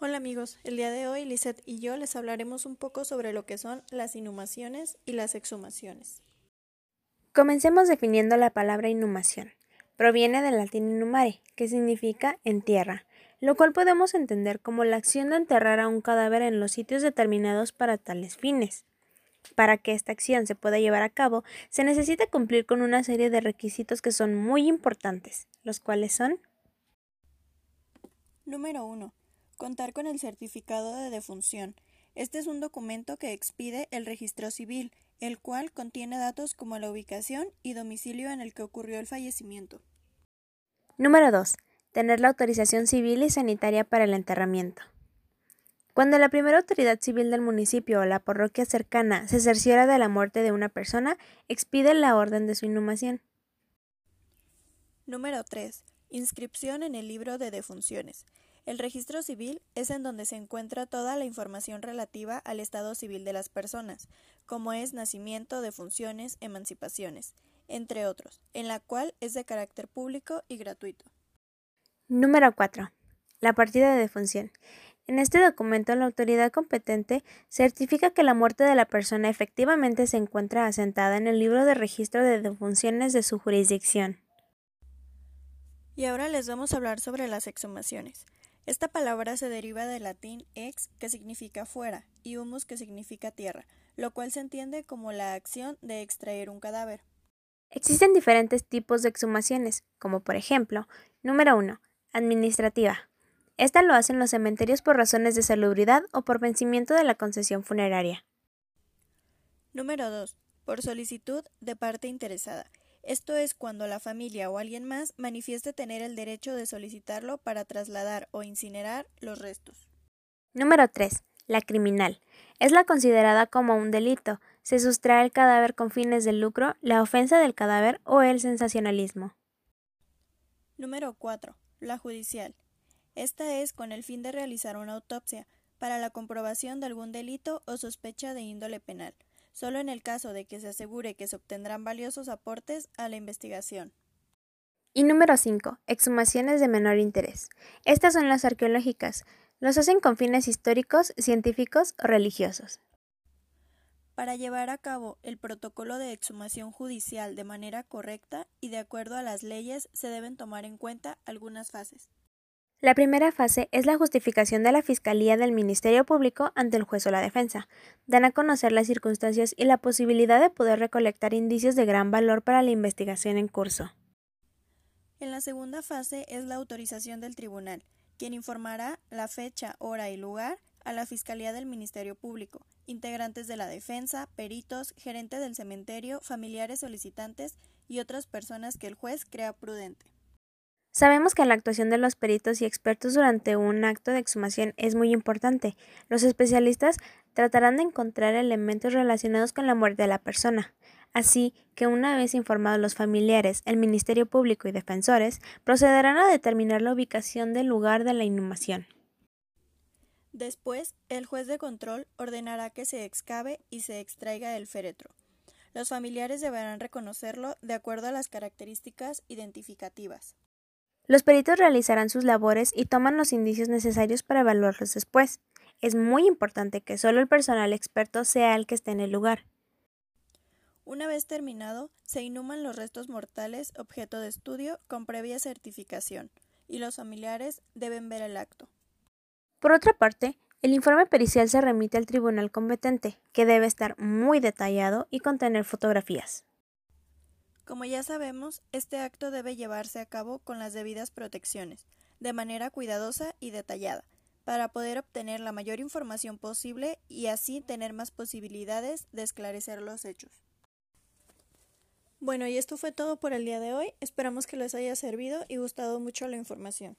Hola amigos, el día de hoy Lisette y yo les hablaremos un poco sobre lo que son las inhumaciones y las exhumaciones. Comencemos definiendo la palabra inhumación. Proviene del latín inhumare, que significa en tierra, lo cual podemos entender como la acción de enterrar a un cadáver en los sitios determinados para tales fines. Para que esta acción se pueda llevar a cabo, se necesita cumplir con una serie de requisitos que son muy importantes, los cuales son Número 1 Contar con el certificado de defunción. Este es un documento que expide el registro civil, el cual contiene datos como la ubicación y domicilio en el que ocurrió el fallecimiento. Número 2. Tener la autorización civil y sanitaria para el enterramiento. Cuando la primera autoridad civil del municipio o la parroquia cercana se cerciora de la muerte de una persona, expide la orden de su inhumación. Número 3. Inscripción en el libro de defunciones. El registro civil es en donde se encuentra toda la información relativa al estado civil de las personas, como es nacimiento, defunciones, emancipaciones, entre otros, en la cual es de carácter público y gratuito. Número 4. La partida de defunción. En este documento, la autoridad competente certifica que la muerte de la persona efectivamente se encuentra asentada en el libro de registro de defunciones de su jurisdicción. Y ahora les vamos a hablar sobre las exhumaciones. Esta palabra se deriva del latín ex, que significa fuera, y humus, que significa tierra, lo cual se entiende como la acción de extraer un cadáver. Existen diferentes tipos de exhumaciones, como por ejemplo, número 1, administrativa. Esta lo hacen los cementerios por razones de salubridad o por vencimiento de la concesión funeraria. Número 2, por solicitud de parte interesada. Esto es cuando la familia o alguien más manifieste tener el derecho de solicitarlo para trasladar o incinerar los restos. Número 3. La criminal. Es la considerada como un delito. Se sustrae el cadáver con fines de lucro, la ofensa del cadáver o el sensacionalismo. Número 4. La judicial. Esta es con el fin de realizar una autopsia para la comprobación de algún delito o sospecha de índole penal solo en el caso de que se asegure que se obtendrán valiosos aportes a la investigación. Y número 5. Exhumaciones de menor interés. Estas son las arqueológicas. Los hacen con fines históricos, científicos o religiosos. Para llevar a cabo el protocolo de exhumación judicial de manera correcta y de acuerdo a las leyes se deben tomar en cuenta algunas fases. La primera fase es la justificación de la Fiscalía del Ministerio Público ante el juez o la defensa. Dan a conocer las circunstancias y la posibilidad de poder recolectar indicios de gran valor para la investigación en curso. En la segunda fase es la autorización del tribunal, quien informará la fecha, hora y lugar a la Fiscalía del Ministerio Público, integrantes de la defensa, peritos, gerente del cementerio, familiares solicitantes y otras personas que el juez crea prudente. Sabemos que la actuación de los peritos y expertos durante un acto de exhumación es muy importante. Los especialistas tratarán de encontrar elementos relacionados con la muerte de la persona. Así que una vez informados los familiares, el Ministerio Público y defensores procederán a determinar la ubicación del lugar de la inhumación. Después, el juez de control ordenará que se excave y se extraiga el féretro. Los familiares deberán reconocerlo de acuerdo a las características identificativas. Los peritos realizarán sus labores y toman los indicios necesarios para evaluarlos después. Es muy importante que solo el personal experto sea el que esté en el lugar. Una vez terminado, se inhuman los restos mortales objeto de estudio con previa certificación, y los familiares deben ver el acto. Por otra parte, el informe pericial se remite al tribunal competente, que debe estar muy detallado y contener fotografías. Como ya sabemos, este acto debe llevarse a cabo con las debidas protecciones, de manera cuidadosa y detallada, para poder obtener la mayor información posible y así tener más posibilidades de esclarecer los hechos. Bueno, y esto fue todo por el día de hoy. Esperamos que les haya servido y gustado mucho la información.